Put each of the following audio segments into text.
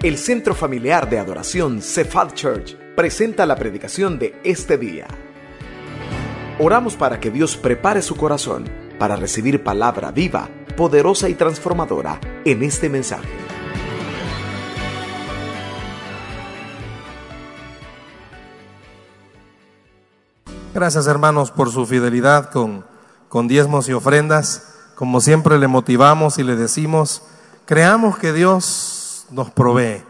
El Centro Familiar de Adoración Cephal Church presenta la predicación de este día. Oramos para que Dios prepare su corazón para recibir palabra viva, poderosa y transformadora en este mensaje. Gracias hermanos por su fidelidad con, con diezmos y ofrendas. Como siempre le motivamos y le decimos, creamos que Dios nos provee.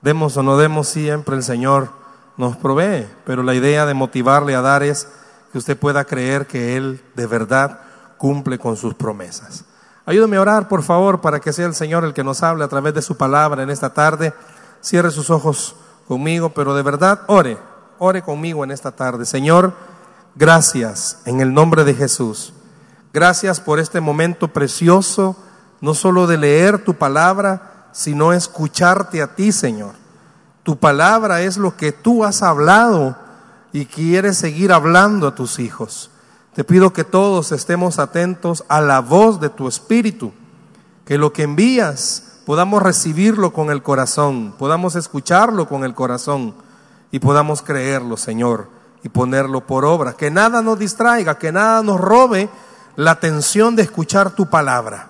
Demos o no demos, siempre el Señor nos provee. Pero la idea de motivarle a dar es que usted pueda creer que Él de verdad cumple con sus promesas. Ayúdeme a orar, por favor, para que sea el Señor el que nos hable a través de su palabra en esta tarde. Cierre sus ojos conmigo, pero de verdad ore, ore conmigo en esta tarde. Señor, Gracias en el nombre de Jesús. Gracias por este momento precioso, no solo de leer tu palabra, sino escucharte a ti, Señor. Tu palabra es lo que tú has hablado y quieres seguir hablando a tus hijos. Te pido que todos estemos atentos a la voz de tu Espíritu, que lo que envías podamos recibirlo con el corazón, podamos escucharlo con el corazón y podamos creerlo, Señor y ponerlo por obra. Que nada nos distraiga, que nada nos robe la atención de escuchar tu palabra.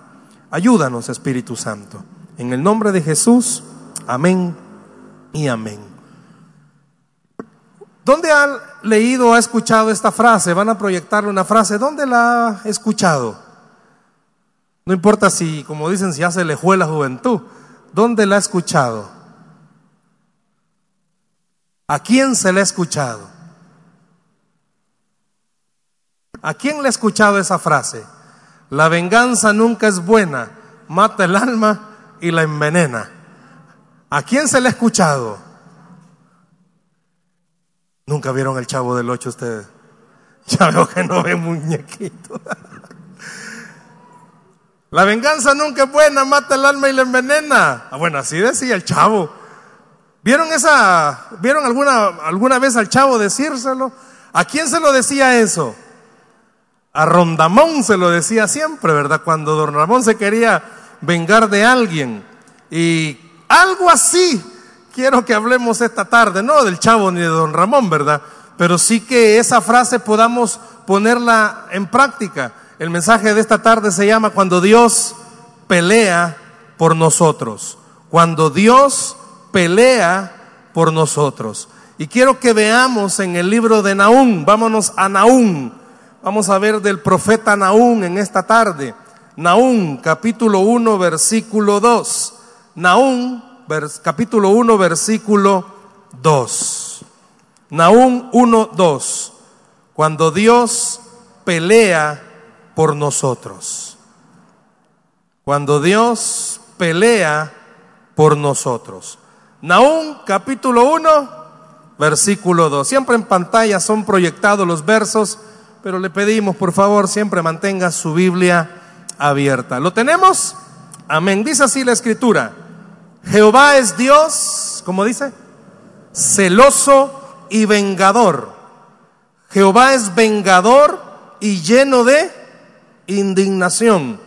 Ayúdanos, Espíritu Santo. En el nombre de Jesús, amén y amén. ¿Dónde ha leído o ha escuchado esta frase? Van a proyectarle una frase. ¿Dónde la ha escuchado? No importa si, como dicen, si ya se le fue la juventud. ¿Dónde la ha escuchado? ¿A quién se le ha escuchado? ¿A quién le ha escuchado esa frase? La venganza nunca es buena, mata el alma y la envenena. ¿A quién se le ha escuchado? Nunca vieron el chavo del ocho ustedes. Ya veo que no ven muñequito. La venganza nunca es buena, mata el alma y la envenena. Ah, bueno, así decía el chavo. ¿Vieron esa, vieron alguna, alguna vez al chavo decírselo? ¿A quién se lo decía eso? A Rondamón se lo decía siempre, ¿verdad? Cuando don Ramón se quería vengar de alguien. Y algo así quiero que hablemos esta tarde, no del chavo ni de don Ramón, ¿verdad? Pero sí que esa frase podamos ponerla en práctica. El mensaje de esta tarde se llama Cuando Dios pelea por nosotros. Cuando Dios pelea por nosotros. Y quiero que veamos en el libro de Naúm, vámonos a Naúm, Vamos a ver del profeta Naúm en esta tarde. Naúm, capítulo 1, versículo 2. Naúm, capítulo 1, versículo 2. Naúm 1, 2. Cuando Dios pelea por nosotros. Cuando Dios pelea por nosotros. Naúm, capítulo 1, versículo 2. Siempre en pantalla son proyectados los versos pero le pedimos, por favor, siempre mantenga su Biblia abierta. ¿Lo tenemos? Amén. Dice así la escritura. Jehová es Dios, como dice, celoso y vengador. Jehová es vengador y lleno de indignación.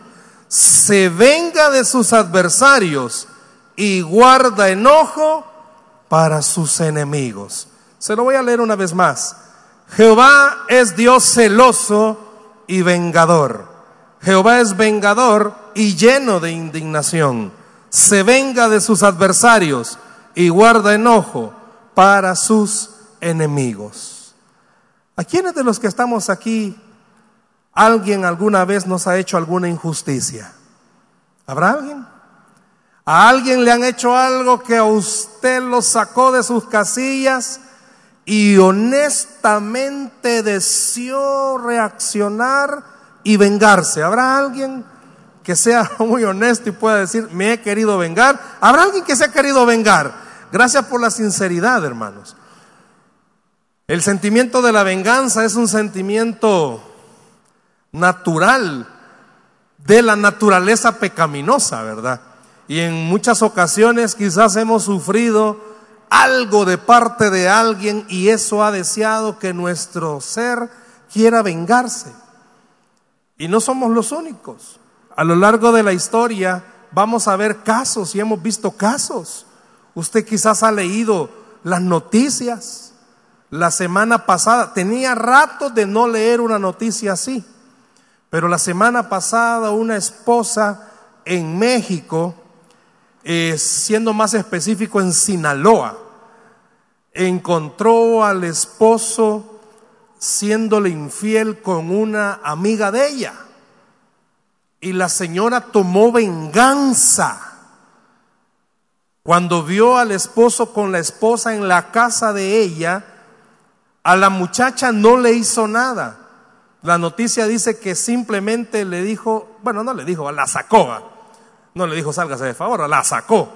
Se venga de sus adversarios y guarda enojo para sus enemigos. Se lo voy a leer una vez más. Jehová es Dios celoso y vengador. Jehová es vengador y lleno de indignación. Se venga de sus adversarios y guarda enojo para sus enemigos. ¿A quiénes de los que estamos aquí alguien alguna vez nos ha hecho alguna injusticia? ¿Habrá alguien? ¿A alguien le han hecho algo que a usted lo sacó de sus casillas? y honestamente deseó reaccionar y vengarse. ¿Habrá alguien que sea muy honesto y pueda decir, me he querido vengar? ¿Habrá alguien que se ha querido vengar? Gracias por la sinceridad, hermanos. El sentimiento de la venganza es un sentimiento natural de la naturaleza pecaminosa, ¿verdad? Y en muchas ocasiones quizás hemos sufrido algo de parte de alguien y eso ha deseado que nuestro ser quiera vengarse. Y no somos los únicos. A lo largo de la historia vamos a ver casos y hemos visto casos. Usted quizás ha leído las noticias. La semana pasada, tenía rato de no leer una noticia así, pero la semana pasada una esposa en México, eh, siendo más específico en Sinaloa, encontró al esposo siéndole infiel con una amiga de ella. Y la señora tomó venganza cuando vio al esposo con la esposa en la casa de ella, a la muchacha no le hizo nada. La noticia dice que simplemente le dijo, bueno, no le dijo, la sacó. No le dijo, sálgase de favor, la sacó.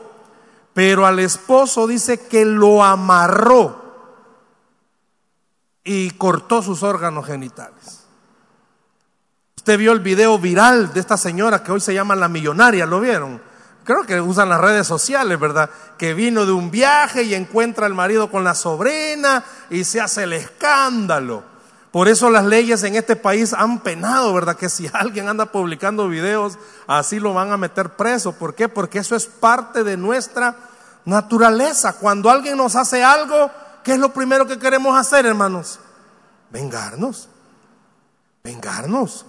Pero al esposo dice que lo amarró y cortó sus órganos genitales. Usted vio el video viral de esta señora que hoy se llama la millonaria, ¿lo vieron? creo que usan las redes sociales, ¿verdad? Que vino de un viaje y encuentra al marido con la sobrina y se hace el escándalo. Por eso las leyes en este país han penado, ¿verdad? Que si alguien anda publicando videos, así lo van a meter preso. ¿Por qué? Porque eso es parte de nuestra naturaleza. Cuando alguien nos hace algo, ¿qué es lo primero que queremos hacer, hermanos? Vengarnos. Vengarnos.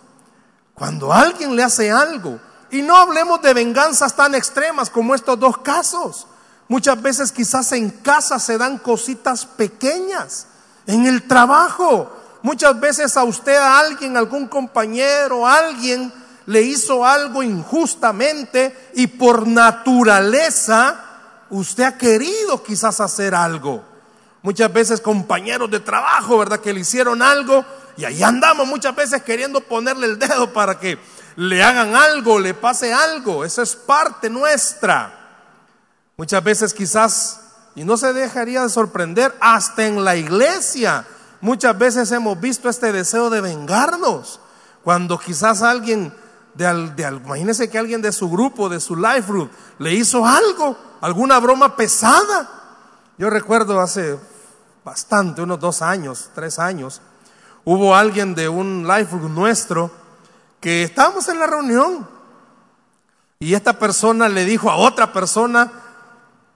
Cuando alguien le hace algo, y no hablemos de venganzas tan extremas como estos dos casos. Muchas veces quizás en casa se dan cositas pequeñas, en el trabajo. Muchas veces a usted, a alguien, algún compañero, alguien le hizo algo injustamente y por naturaleza usted ha querido quizás hacer algo. Muchas veces compañeros de trabajo, ¿verdad? Que le hicieron algo y ahí andamos muchas veces queriendo ponerle el dedo para que le hagan algo, le pase algo. Eso es parte nuestra. Muchas veces quizás, y no se dejaría de sorprender, hasta en la iglesia, muchas veces hemos visto este deseo de vengarnos. Cuando quizás alguien, de, de, imagínese que alguien de su grupo, de su life group, le hizo algo, alguna broma pesada. Yo recuerdo hace bastante, unos dos años, tres años, hubo alguien de un life group nuestro que estábamos en la reunión y esta persona le dijo a otra persona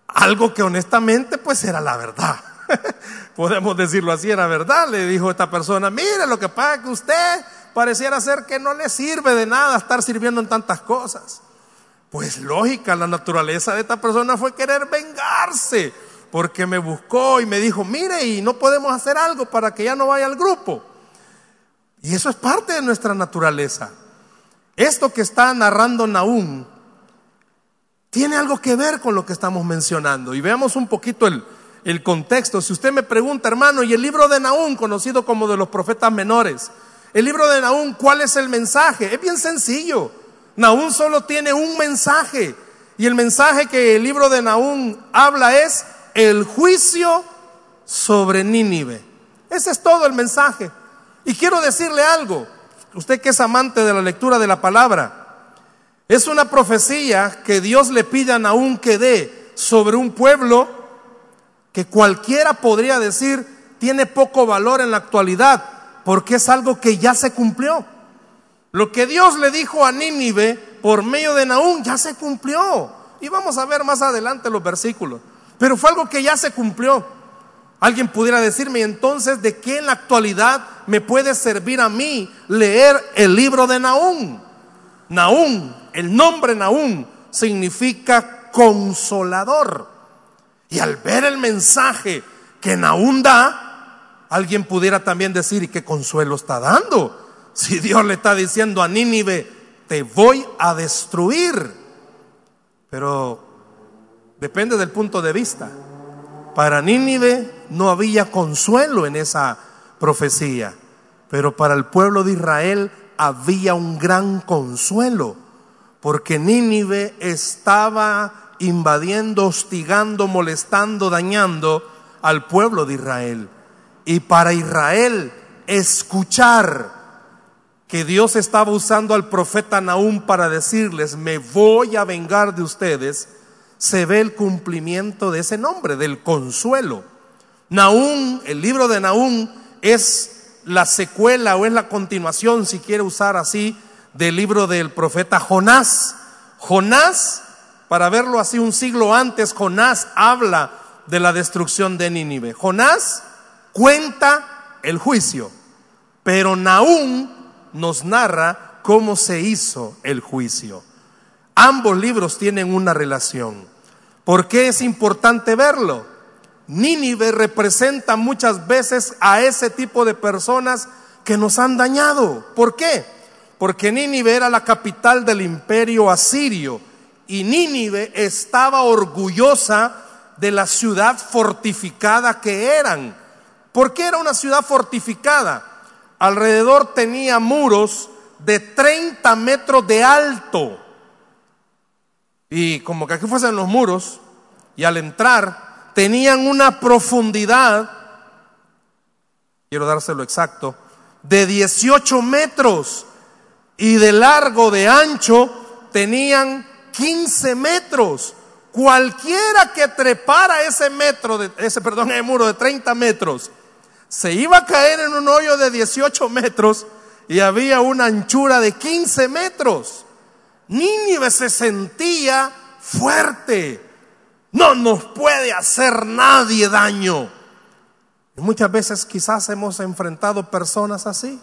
algo que honestamente pues era la verdad. Podemos decirlo así, era verdad. Le dijo esta persona, mire lo que pasa que usted pareciera ser que no le sirve de nada estar sirviendo en tantas cosas. Pues lógica, la naturaleza de esta persona fue querer vengarse, porque me buscó y me dijo, mire, y no podemos hacer algo para que ya no vaya al grupo. Y eso es parte de nuestra naturaleza. Esto que está narrando Naúm tiene algo que ver con lo que estamos mencionando. Y veamos un poquito el, el contexto. Si usted me pregunta, hermano, y el libro de Naúm, conocido como de los profetas menores, el libro de Naúm, ¿cuál es el mensaje? Es bien sencillo. Naúm solo tiene un mensaje. Y el mensaje que el libro de Naúm habla es el juicio sobre Nínive. Ese es todo el mensaje. Y quiero decirle algo, usted que es amante de la lectura de la palabra, es una profecía que Dios le pide a Naúm que dé sobre un pueblo que cualquiera podría decir tiene poco valor en la actualidad, porque es algo que ya se cumplió. Lo que Dios le dijo a Nínive por medio de Naúm ya se cumplió. Y vamos a ver más adelante los versículos. Pero fue algo que ya se cumplió. Alguien pudiera decirme entonces de qué en la actualidad me puede servir a mí leer el libro de Naúm. Naúm, el nombre Naúm significa consolador. Y al ver el mensaje que Naúm da, alguien pudiera también decir, ¿y qué consuelo está dando? Si Dios le está diciendo a Nínive, te voy a destruir. Pero depende del punto de vista. Para Nínive no había consuelo en esa profecía, pero para el pueblo de Israel había un gran consuelo, porque Nínive estaba invadiendo, hostigando, molestando, dañando al pueblo de Israel. Y para Israel escuchar que Dios estaba usando al profeta Nahum para decirles, me voy a vengar de ustedes, se ve el cumplimiento de ese nombre, del consuelo. Naúm, el libro de Naúm es la secuela o es la continuación, si quiere usar así, del libro del profeta Jonás. Jonás para verlo así un siglo antes, Jonás habla de la destrucción de Nínive. Jonás cuenta el juicio, pero Naúm nos narra cómo se hizo el juicio. Ambos libros tienen una relación. ¿Por qué es importante verlo? Nínive representa muchas veces a ese tipo de personas que nos han dañado. ¿Por qué? Porque Nínive era la capital del imperio asirio y Nínive estaba orgullosa de la ciudad fortificada que eran. ¿Por qué era una ciudad fortificada? Alrededor tenía muros de 30 metros de alto. Y como que aquí fuesen los muros, y al entrar tenían una profundidad, quiero dárselo exacto, de 18 metros y de largo, de ancho, tenían 15 metros. Cualquiera que trepara ese metro, de, ese, perdón, el muro de 30 metros, se iba a caer en un hoyo de 18 metros y había una anchura de 15 metros. Nínive se sentía fuerte. No nos puede hacer nadie daño. Y muchas veces quizás hemos enfrentado personas así,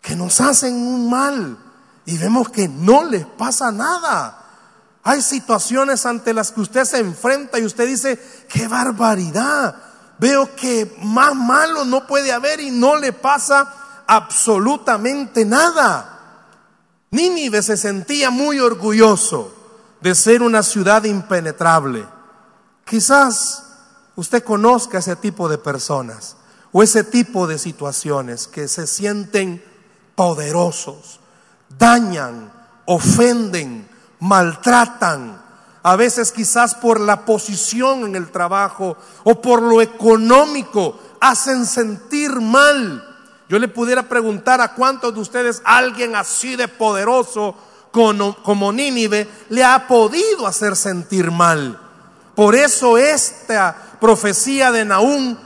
que nos hacen un mal y vemos que no les pasa nada. Hay situaciones ante las que usted se enfrenta y usted dice, qué barbaridad. Veo que más malo no puede haber y no le pasa absolutamente nada. Nínive se sentía muy orgulloso de ser una ciudad impenetrable. Quizás usted conozca ese tipo de personas o ese tipo de situaciones que se sienten poderosos, dañan, ofenden, maltratan, a veces quizás por la posición en el trabajo o por lo económico, hacen sentir mal. Yo le pudiera preguntar a cuántos de ustedes alguien así de poderoso como, Nínive le ha podido hacer sentir mal. Por eso esta profecía de Naúm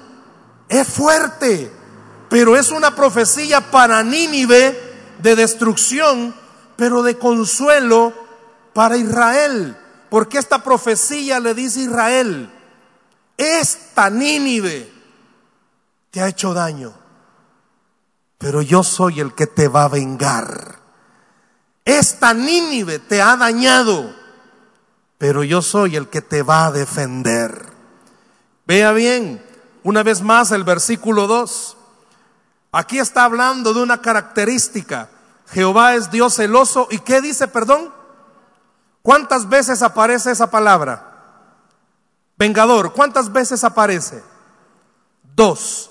es fuerte, pero es una profecía para Nínive de destrucción, pero de consuelo para Israel. Porque esta profecía le dice Israel, esta Nínive te ha hecho daño, pero yo soy el que te va a vengar. Esta Nínive te ha dañado, pero yo soy el que te va a defender. Vea bien, una vez más el versículo 2. Aquí está hablando de una característica. Jehová es Dios celoso. ¿Y qué dice, perdón? ¿Cuántas veces aparece esa palabra? Vengador, ¿cuántas veces aparece? Dos.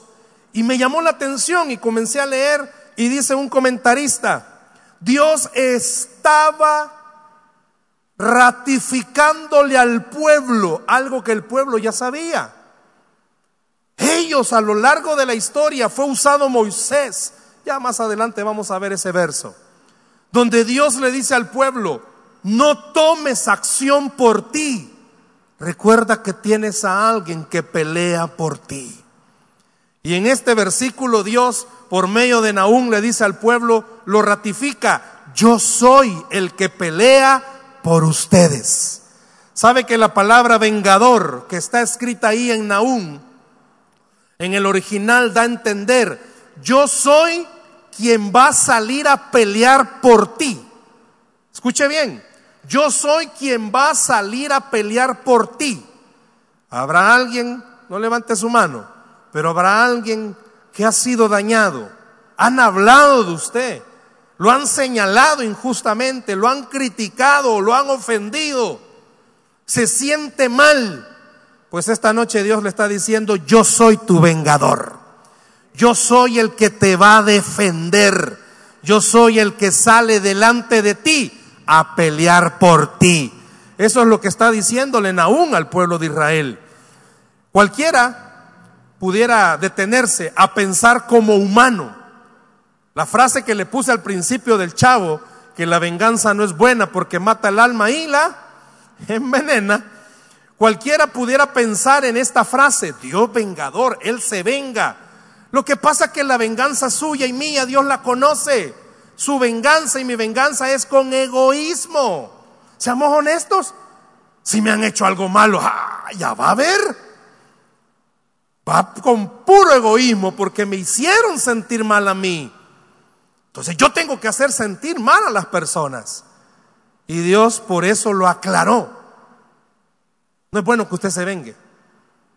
Y me llamó la atención y comencé a leer y dice un comentarista, Dios estaba ratificándole al pueblo algo que el pueblo ya sabía. Ellos a lo largo de la historia fue usado Moisés. Ya más adelante vamos a ver ese verso. Donde Dios le dice al pueblo, no tomes acción por ti. Recuerda que tienes a alguien que pelea por ti. Y en este versículo Dios, por medio de Naúm, le dice al pueblo, lo ratifica, yo soy el que pelea por ustedes. ¿Sabe que la palabra vengador que está escrita ahí en Naúm, en el original da a entender, yo soy quien va a salir a pelear por ti. Escuche bien, yo soy quien va a salir a pelear por ti. Habrá alguien, no levante su mano, pero habrá alguien que ha sido dañado. Han hablado de usted, lo han señalado injustamente, lo han criticado, lo han ofendido. Se siente mal. Pues esta noche Dios le está diciendo, yo soy tu vengador. Yo soy el que te va a defender. Yo soy el que sale delante de ti a pelear por ti. Eso es lo que está diciéndole aún al pueblo de Israel. Cualquiera pudiera detenerse a pensar como humano. La frase que le puse al principio del chavo, que la venganza no es buena porque mata el alma y la envenena, cualquiera pudiera pensar en esta frase, Dios vengador, Él se venga. Lo que pasa es que la venganza suya y mía, Dios la conoce. Su venganza y mi venganza es con egoísmo. Seamos honestos, Si me han hecho algo malo, ah, ya va a ver. Va con puro egoísmo porque me hicieron sentir mal a mí. Entonces yo tengo que hacer sentir mal a las personas. Y Dios por eso lo aclaró. No es bueno que usted se vengue,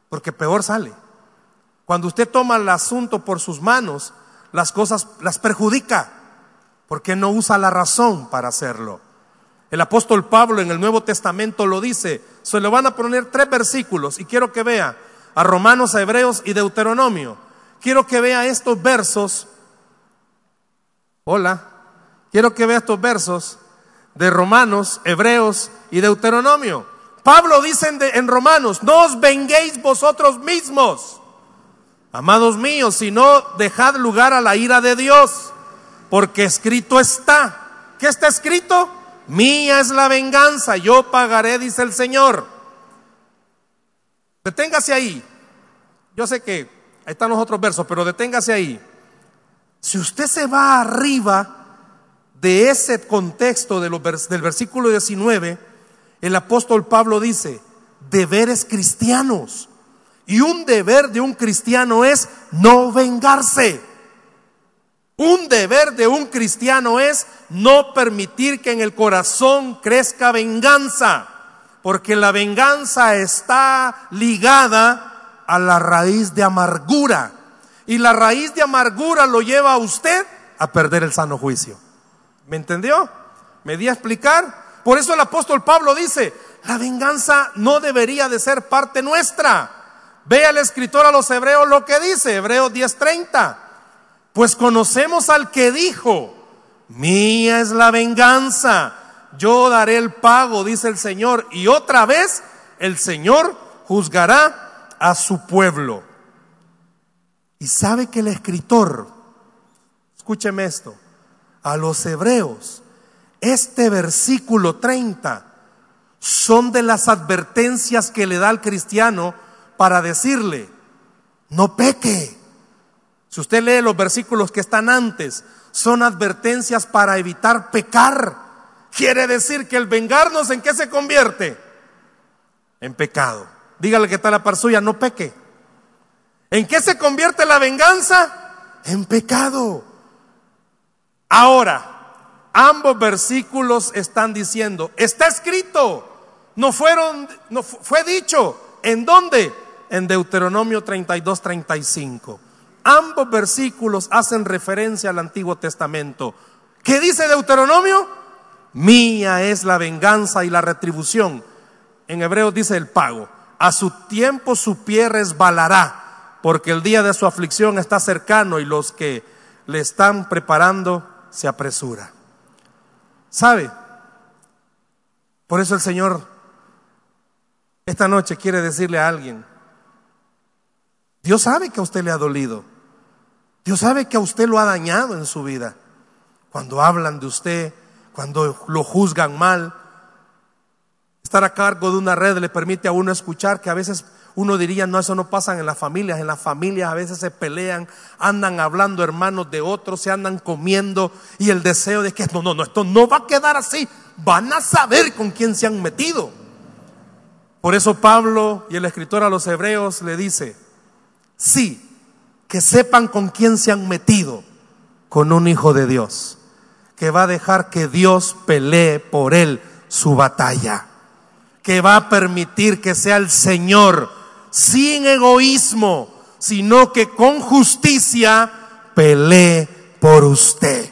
porque peor sale. Cuando usted toma el asunto por sus manos, las cosas las perjudica, porque no usa la razón para hacerlo. El apóstol Pablo en el Nuevo Testamento lo dice, se le van a poner tres versículos y quiero que vea a Romanos, a Hebreos y Deuteronomio. Quiero que vea estos versos Hola, quiero que vea estos versos de Romanos, Hebreos y Deuteronomio. Pablo dice en, Romanos, no os venguéis vosotros mismos, amados míos, sino dejad lugar a la ira de Dios, porque escrito está. ¿Qué está escrito? Mía es la venganza, yo pagaré, dice el Señor. Deténgase ahí. Yo sé que ahí están los otros versos, pero deténgase ahí. Si usted se va arriba de ese contexto del versículo 19, el apóstol Pablo dice, deberes cristianos. Y un deber de un cristiano es no vengarse. Un deber de un cristiano es no permitir que en el corazón crezca venganza, porque la venganza está ligada a la raíz de amargura. Y la raíz de amargura lo lleva a usted a perder el sano juicio. ¿Me entendió? ¿Me di a explicar? Por eso el apóstol Pablo dice, la venganza no debería de ser parte nuestra. Vea el escritor a los hebreos lo que dice, Hebreos 10:30. Pues conocemos al que dijo, mía es la venganza, yo daré el pago, dice el Señor. Y otra vez el Señor juzgará a su pueblo. Y sabe que el escritor, escúcheme esto, a los hebreos, este versículo 30 son de las advertencias que le da al cristiano para decirle, no peque. Si usted lee los versículos que están antes, son advertencias para evitar pecar. Quiere decir que el vengarnos en qué se convierte? En pecado. Dígale que está la par suya, no peque. ¿En qué se convierte la venganza? En pecado. Ahora, ambos versículos están diciendo, está escrito, no fueron, no fue dicho, ¿en dónde? En Deuteronomio 32, 35. Ambos versículos hacen referencia al Antiguo Testamento. ¿Qué dice Deuteronomio? Mía es la venganza y la retribución. En hebreo dice el pago. A su tiempo su pie resbalará porque el día de su aflicción está cercano y los que le están preparando se apresura. ¿Sabe? Por eso el Señor esta noche quiere decirle a alguien, Dios sabe que a usted le ha dolido, Dios sabe que a usted lo ha dañado en su vida. Cuando hablan de usted, cuando lo juzgan mal, estar a cargo de una red le permite a uno escuchar que a veces uno diría, no, eso no pasa en las familias. En las familias a veces se pelean, andan hablando hermanos de otros, se andan comiendo y el deseo de que no, no, no, esto no va a quedar así. Van a saber con quién se han metido. Por eso Pablo y el escritor a los hebreos le dice, sí, que sepan con quién se han metido, con un hijo de Dios, que va a dejar que Dios pelee por él su batalla, que va a permitir que sea el Señor sin egoísmo, sino que con justicia pelee por usted.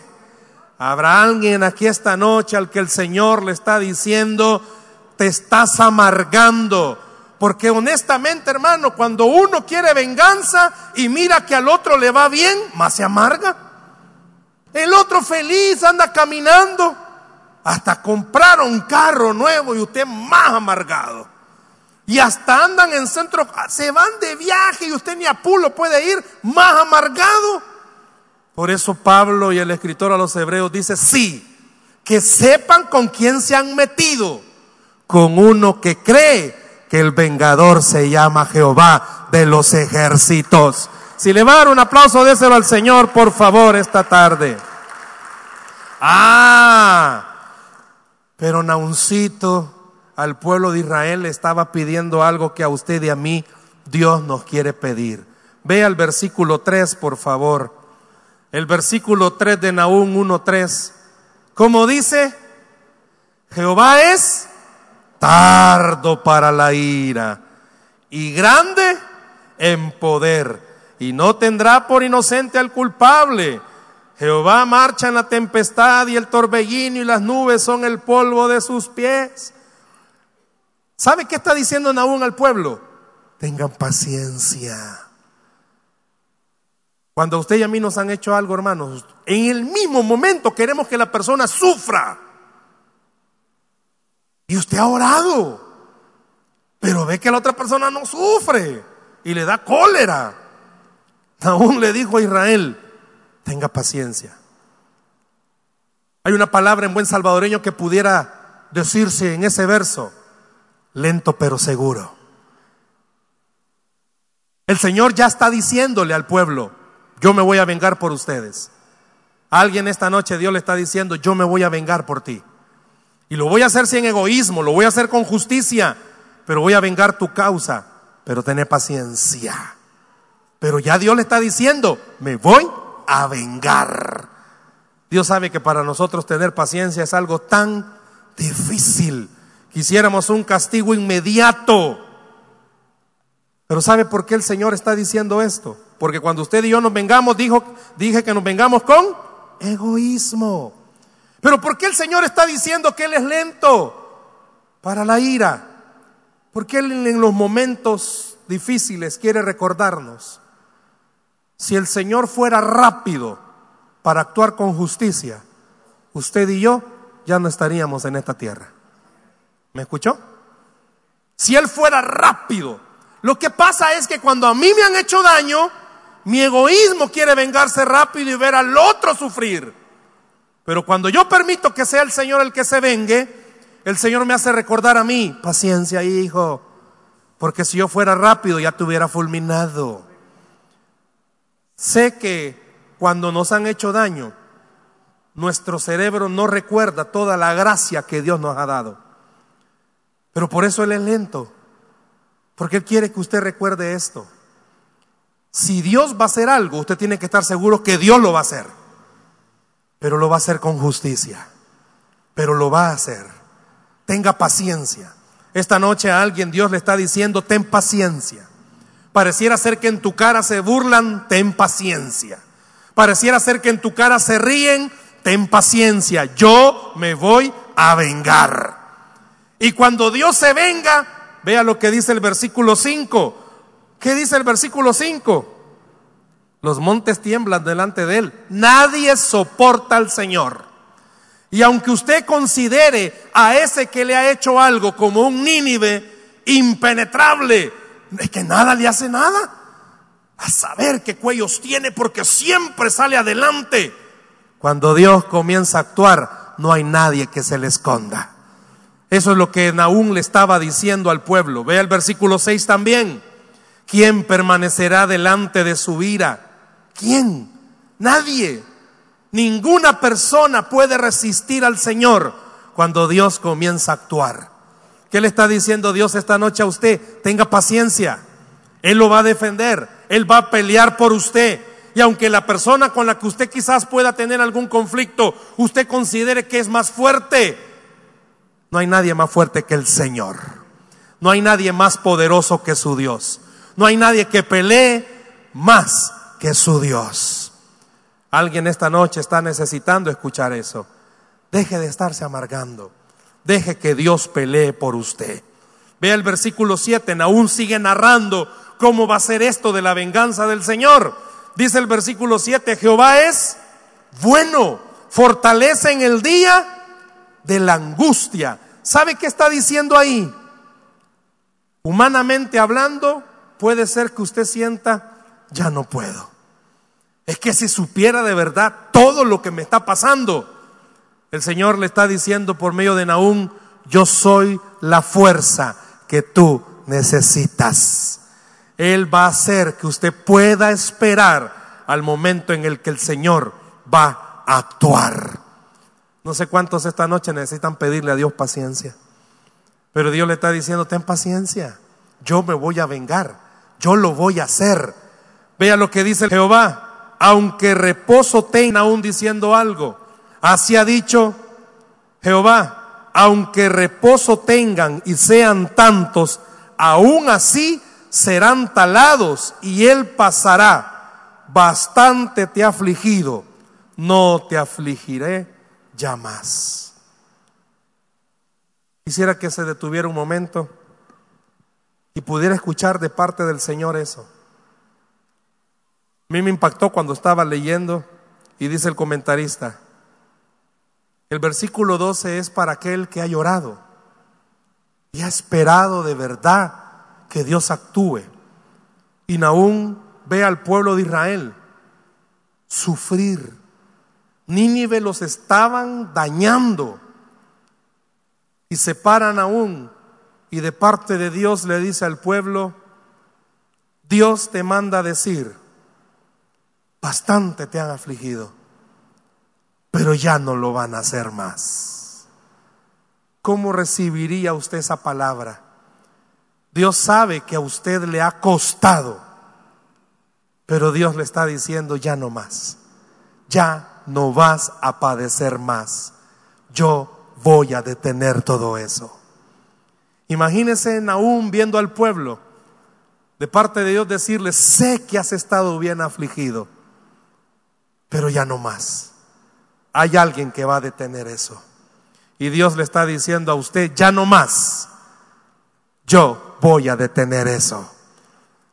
Habrá alguien aquí esta noche al que el Señor le está diciendo, te estás amargando. Porque honestamente, hermano, cuando uno quiere venganza y mira que al otro le va bien, más se amarga. El otro feliz anda caminando, hasta comprar un carro nuevo y usted más amargado. Y hasta andan en centro, se van de viaje y usted ni a pulo puede ir más amargado. Por eso Pablo y el escritor a los hebreos dice, sí, que sepan con quién se han metido, con uno que cree que el vengador se llama Jehová de los ejércitos. Si le va a dar un aplauso, déselo al Señor, por favor, esta tarde. Ah, pero Nauncito, al pueblo de Israel le estaba pidiendo algo que a usted y a mí Dios nos quiere pedir. Vea el versículo 3, por favor. El versículo 3 de Nahum 1.3. Como dice, Jehová es tardo para la ira y grande en poder, y no tendrá por inocente al culpable. Jehová marcha en la tempestad y el torbellino y las nubes son el polvo de sus pies. ¿Sabe qué está diciendo Nahum al pueblo? Tengan paciencia. Cuando usted y a mí nos han hecho algo, hermanos, en el mismo momento queremos que la persona sufra. Y usted ha orado. Pero ve que la otra persona no sufre y le da cólera. Aún le dijo a Israel, tenga paciencia. Hay una palabra en buen salvadoreño que pudiera decirse en ese verso, lento pero seguro. El Señor ya está diciéndole al pueblo, yo me voy a vengar por ustedes. alguien esta noche Dios le está diciendo, yo me voy a vengar por ti. Y lo voy a hacer sin egoísmo, lo voy a hacer con justicia, pero voy a vengar tu causa, pero tené paciencia. Pero ya Dios le está diciendo, me voy a vengar. Dios sabe que para nosotros tener paciencia es algo tan difícil. Quisiéramos un castigo inmediato. Pero ¿sabe por qué el Señor está diciendo esto? Porque cuando usted y yo nos vengamos, dijo, dije que nos vengamos con egoísmo. Pero ¿por qué el Señor está diciendo que Él es lento? Para la ira. Porque Él en los momentos difíciles quiere recordarnos, si el Señor fuera rápido para actuar con justicia, usted y yo ya no estaríamos en esta tierra. ¿Me escuchó? Si Él fuera rápido, lo que pasa es que cuando a mí me han hecho daño, mi egoísmo quiere vengarse rápido y ver al otro sufrir. Pero cuando yo permito que sea el Señor el que se vengue, el Señor me hace recordar a mí, paciencia hijo, porque si yo fuera rápido ya te hubiera fulminado. Sé que cuando nos han hecho daño, nuestro cerebro no recuerda toda la gracia que Dios nos ha dado. Pero por eso Él es lento, porque Él quiere que usted recuerde esto. Si Dios va a hacer algo, usted tiene que estar seguro que Dios lo va a hacer, pero lo va a hacer con justicia, pero lo va a hacer tenga paciencia. Esta noche a alguien Dios le está diciendo, ten paciencia. Pareciera ser que en tu cara se burlan, ten paciencia. Pareciera ser que en tu cara se ríen, ten paciencia. Yo me voy a vengar. Y cuando Dios se venga, vea lo que dice el versículo 5. ¿Qué dice el versículo 5? Los montes tiemblan delante de él. Nadie soporta al Señor. Y aunque usted considere a ese que le ha hecho algo como un Nínive impenetrable, es que nada le hace nada. A saber qué cuellos tiene porque siempre sale adelante. Cuando Dios comienza a actuar, no hay nadie que se le esconda. Eso es lo que Naúm le estaba diciendo al pueblo. Vea el versículo 6 también. ¿Quién permanecerá delante de su ira? ¿Quién? Nadie. Ninguna persona puede resistir al Señor cuando Dios comienza a actuar. ¿Qué le está diciendo Dios esta noche a usted? Tenga paciencia. Él lo va a defender. Él va a pelear por usted. Y aunque la persona con la que usted quizás pueda tener algún conflicto, usted considere que es más fuerte, no hay nadie más fuerte que el Señor. No hay nadie más poderoso que su Dios. No hay nadie que pelee más que su Dios. Alguien esta noche está necesitando escuchar eso. Deje de estarse amargando. Deje que Dios pelee por usted. Vea el versículo 7, aún sigue narrando cómo va a ser esto de la venganza del Señor. Dice el versículo 7, Jehová es bueno, fortalece en el día de la angustia. ¿Sabe qué está diciendo ahí? Humanamente hablando, puede ser que usted sienta, ya no puedo. Es que si supiera de verdad todo lo que me está pasando, el Señor le está diciendo por medio de Naúm, yo soy la fuerza que tú necesitas. Él va a hacer que usted pueda esperar al momento en el que el Señor va a actuar. No sé cuántos esta noche necesitan pedirle a Dios paciencia. Pero Dios le está diciendo, ten paciencia, yo me voy a vengar, yo lo voy a hacer. Vea lo que dice Jehová, aunque reposo tenga aún diciendo algo. Así ha dicho Jehová, aunque reposo tengan y sean tantos, aún así serán talados y él pasará. Bastante te ha afligido, no te afligiré ya más. Quisiera que se detuviera un momento y pudiera escuchar de parte del Señor eso. A mí me impactó cuando estaba leyendo y dice el comentarista, el versículo 12 es para aquel que ha llorado y ha esperado de verdad que Dios actúe. Y Naúm ve al pueblo de Israel sufrir. Nínive los estaban dañando y se paran aún y de parte de Dios le dice al pueblo, Dios te manda decir, bastante te han afligido pero ya no lo van a hacer más. ¿Cómo recibiría usted esa palabra? Dios sabe que a usted le ha costado, pero Dios le está diciendo ya no más, ya no vas a padecer más, yo voy a detener todo eso. Imagínese aún viendo al pueblo, de parte de Dios decirle, sé que has estado bien afligido, pero ya no más hay alguien que va a detener eso. Y Dios le está diciendo a usted, ya no más, yo voy a detener eso.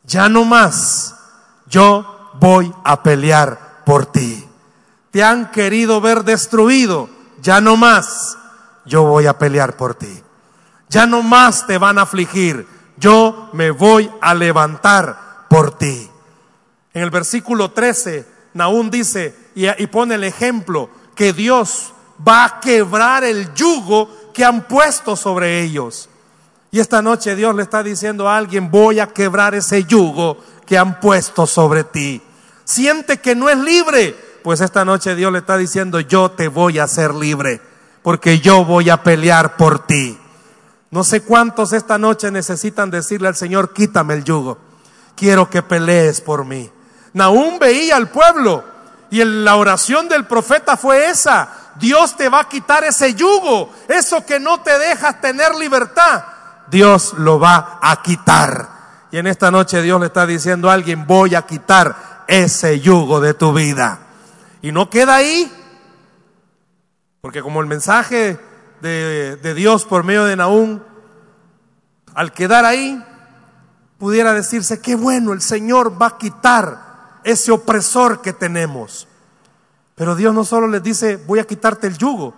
Ya no más, yo voy a pelear por ti. Te han querido ver destruido, ya no más, yo voy a pelear por ti. Ya no más te van a afligir, yo me voy a levantar por ti. En el versículo 13, Naún dice y, y pone el ejemplo, que Dios va a quebrar el yugo que han puesto sobre ellos. Y esta noche Dios le está diciendo a alguien, voy a quebrar ese yugo que han puesto sobre ti. Siente que no es libre. Pues esta noche Dios le está diciendo, yo te voy a hacer libre, porque yo voy a pelear por ti. No sé cuántos esta noche necesitan decirle al Señor, quítame el yugo. Quiero que pelees por mí. Naún veía al pueblo y la oración del profeta fue esa. Dios te va a quitar ese yugo, eso que no te dejas tener libertad. Dios lo va a quitar. Y en esta noche Dios le está diciendo a alguien, voy a quitar ese yugo de tu vida. Y no queda ahí, porque como el mensaje de, de Dios por medio de Naúm, al quedar ahí, pudiera decirse, qué bueno, el Señor va a quitar ese opresor que tenemos. Pero Dios no solo les dice, voy a quitarte el yugo.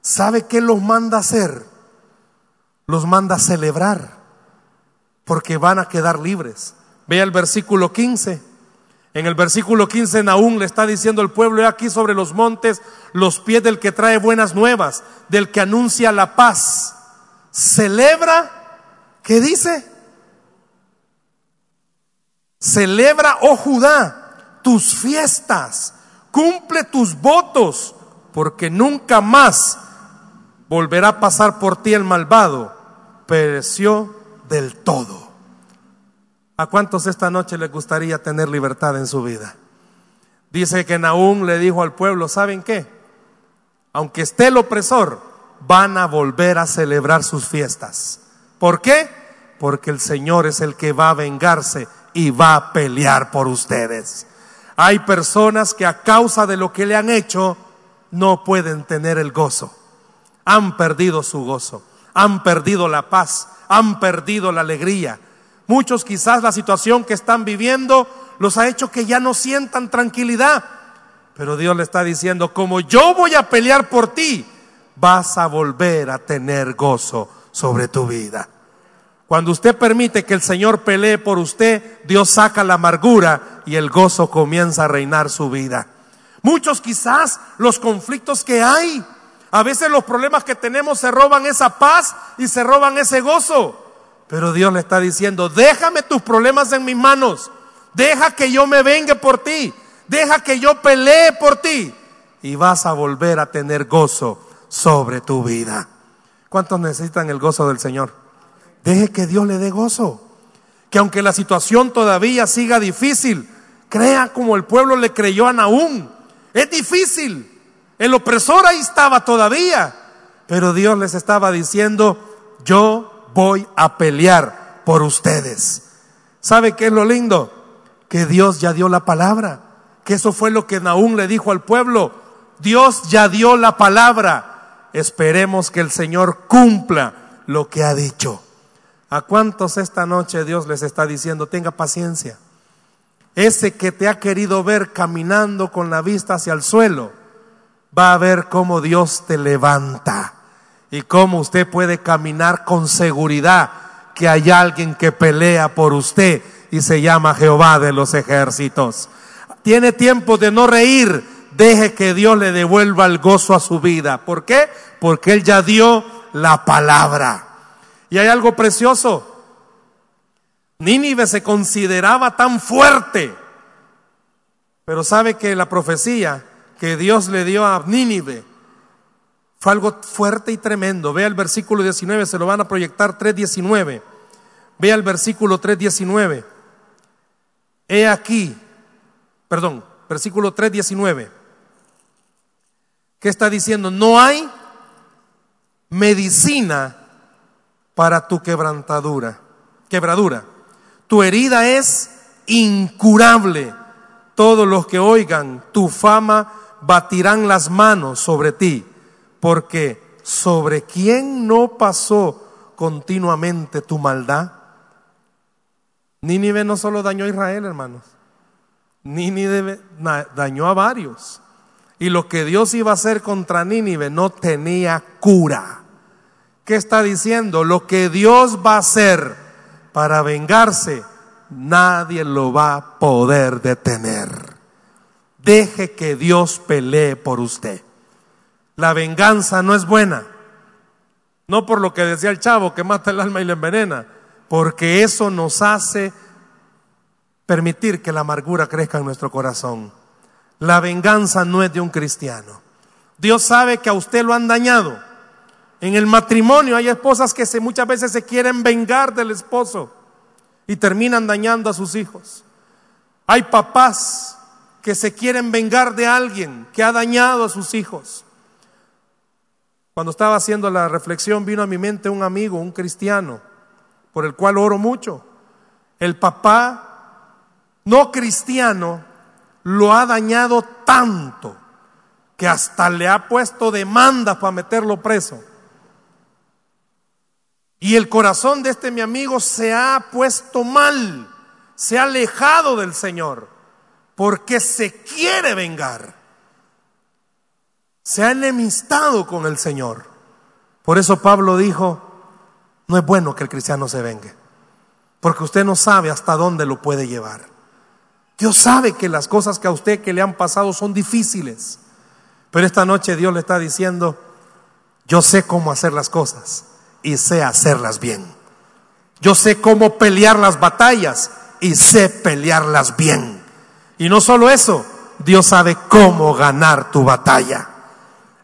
¿Sabe qué los manda a hacer? Los manda a celebrar, porque van a quedar libres. Vea el versículo 15. En el versículo 15 Naúm le está diciendo al pueblo, he aquí sobre los montes los pies del que trae buenas nuevas, del que anuncia la paz. Celebra, ¿qué dice? Celebra, oh Judá, tus fiestas, cumple tus votos, porque nunca más volverá a pasar por ti el malvado. Pereció del todo. ¿A cuántos esta noche les gustaría tener libertad en su vida? Dice que Naúm le dijo al pueblo, ¿saben qué? Aunque esté el opresor, van a volver a celebrar sus fiestas. ¿Por qué? Porque el Señor es el que va a vengarse y va a pelear por ustedes. Hay personas que a causa de lo que le han hecho no pueden tener el gozo. Han perdido su gozo, han perdido la paz, han perdido la alegría. Muchos quizás la situación que están viviendo los ha hecho que ya no sientan tranquilidad. Pero Dios le está diciendo, como yo voy a pelear por ti, vas a volver a tener gozo sobre tu vida. Cuando usted permite que el Señor pelee por usted, Dios saca la amargura y el gozo comienza a reinar su vida. Muchos quizás los conflictos que hay, a veces los problemas que tenemos se roban esa paz y se roban ese gozo. Pero Dios le está diciendo, déjame tus problemas en mis manos, deja que yo me vengue por ti, deja que yo pelee por ti y vas a volver a tener gozo sobre tu vida. ¿Cuántos necesitan el gozo del Señor? Deje que Dios le dé gozo. Que aunque la situación todavía siga difícil, crea como el pueblo le creyó a Naúm. Es difícil. El opresor ahí estaba todavía. Pero Dios les estaba diciendo, yo voy a pelear por ustedes. ¿Sabe qué es lo lindo? Que Dios ya dio la palabra. Que eso fue lo que Naúm le dijo al pueblo. Dios ya dio la palabra. Esperemos que el Señor cumpla lo que ha dicho. ¿A cuántos esta noche Dios les está diciendo, tenga paciencia? Ese que te ha querido ver caminando con la vista hacia el suelo, va a ver cómo Dios te levanta y cómo usted puede caminar con seguridad que hay alguien que pelea por usted y se llama Jehová de los ejércitos. Tiene tiempo de no reír, deje que Dios le devuelva el gozo a su vida. ¿Por qué? Porque Él ya dio la palabra. Y hay algo precioso. Nínive se consideraba tan fuerte, pero sabe que la profecía que Dios le dio a Nínive fue algo fuerte y tremendo. Vea el versículo 19, se lo van a proyectar 3.19. Vea el versículo 3.19. He aquí, perdón, versículo 3.19. ¿Qué está diciendo? No hay medicina para tu quebrantadura, quebradura. Tu herida es incurable. Todos los que oigan tu fama batirán las manos sobre ti, porque sobre quién no pasó continuamente tu maldad. Nínive no solo dañó a Israel, hermanos. Nínive dañó a varios. Y lo que Dios iba a hacer contra Nínive no tenía cura. ¿Qué está diciendo? Lo que Dios va a hacer para vengarse, nadie lo va a poder detener. Deje que Dios pelee por usted. La venganza no es buena. No por lo que decía el chavo que mata el alma y la envenena, porque eso nos hace permitir que la amargura crezca en nuestro corazón. La venganza no es de un cristiano. Dios sabe que a usted lo han dañado. En el matrimonio hay esposas que se, muchas veces se quieren vengar del esposo y terminan dañando a sus hijos. Hay papás que se quieren vengar de alguien que ha dañado a sus hijos. Cuando estaba haciendo la reflexión vino a mi mente un amigo, un cristiano, por el cual oro mucho. El papá no cristiano lo ha dañado tanto que hasta le ha puesto demandas para meterlo preso. Y el corazón de este mi amigo se ha puesto mal, se ha alejado del Señor, porque se quiere vengar. Se ha enemistado con el Señor. Por eso Pablo dijo, no es bueno que el cristiano se vengue, porque usted no sabe hasta dónde lo puede llevar. Dios sabe que las cosas que a usted que le han pasado son difíciles, pero esta noche Dios le está diciendo, yo sé cómo hacer las cosas y sé hacerlas bien. Yo sé cómo pelear las batallas y sé pelearlas bien. Y no solo eso, Dios sabe cómo ganar tu batalla.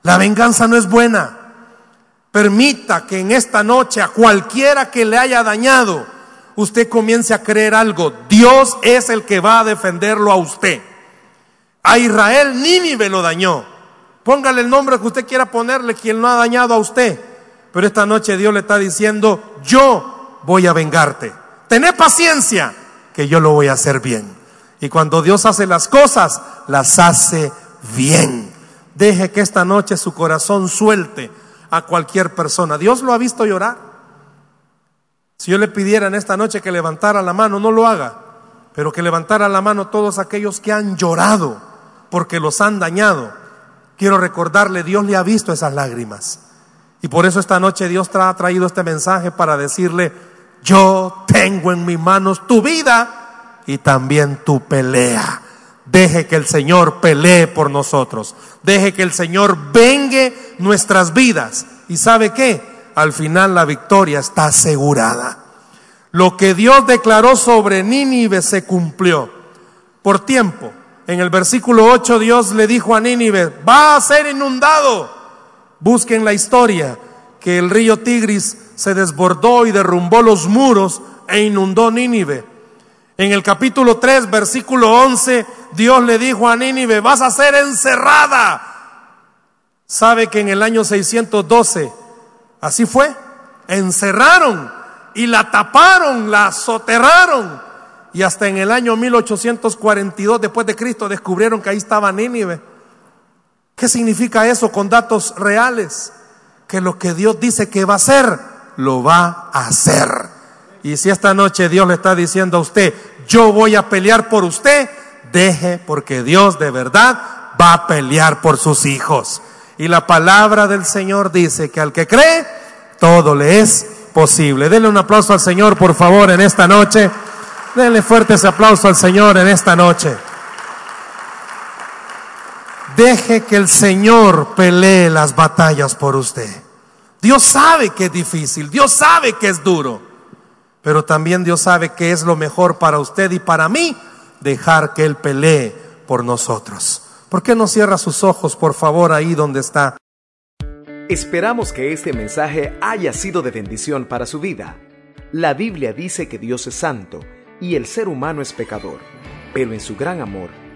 La venganza no es buena. Permita que en esta noche a cualquiera que le haya dañado, usted comience a creer algo. Dios es el que va a defenderlo a usted. A Israel Nínive lo dañó. Póngale el nombre que usted quiera ponerle quien lo ha dañado a usted. Pero esta noche Dios le está diciendo, yo voy a vengarte. Tené paciencia, que yo lo voy a hacer bien. Y cuando Dios hace las cosas, las hace bien. Deje que esta noche su corazón suelte a cualquier persona. Dios lo ha visto llorar. Si yo le pidiera en esta noche que levantara la mano, no lo haga, pero que levantara la mano todos aquellos que han llorado porque los han dañado. Quiero recordarle, Dios le ha visto esas lágrimas. Y por eso esta noche Dios ha traído este mensaje para decirle, yo tengo en mis manos tu vida y también tu pelea. Deje que el Señor pelee por nosotros. Deje que el Señor vengue nuestras vidas. ¿Y sabe qué? Al final la victoria está asegurada. Lo que Dios declaró sobre Nínive se cumplió por tiempo. En el versículo 8 Dios le dijo a Nínive, va a ser inundado Busquen la historia que el río Tigris se desbordó y derrumbó los muros e inundó Nínive. En el capítulo 3, versículo 11, Dios le dijo a Nínive, vas a ser encerrada. ¿Sabe que en el año 612 así fue? Encerraron y la taparon, la soterraron. Y hasta en el año 1842 después de Cristo descubrieron que ahí estaba Nínive. ¿Qué significa eso con datos reales? Que lo que Dios dice que va a hacer, lo va a hacer. Y si esta noche Dios le está diciendo a usted, yo voy a pelear por usted, deje porque Dios de verdad va a pelear por sus hijos. Y la palabra del Señor dice que al que cree, todo le es posible. Denle un aplauso al Señor, por favor, en esta noche. Denle fuerte ese aplauso al Señor en esta noche. Deje que el Señor pelee las batallas por usted. Dios sabe que es difícil, Dios sabe que es duro, pero también Dios sabe que es lo mejor para usted y para mí dejar que Él pelee por nosotros. ¿Por qué no cierra sus ojos, por favor, ahí donde está? Esperamos que este mensaje haya sido de bendición para su vida. La Biblia dice que Dios es santo y el ser humano es pecador, pero en su gran amor,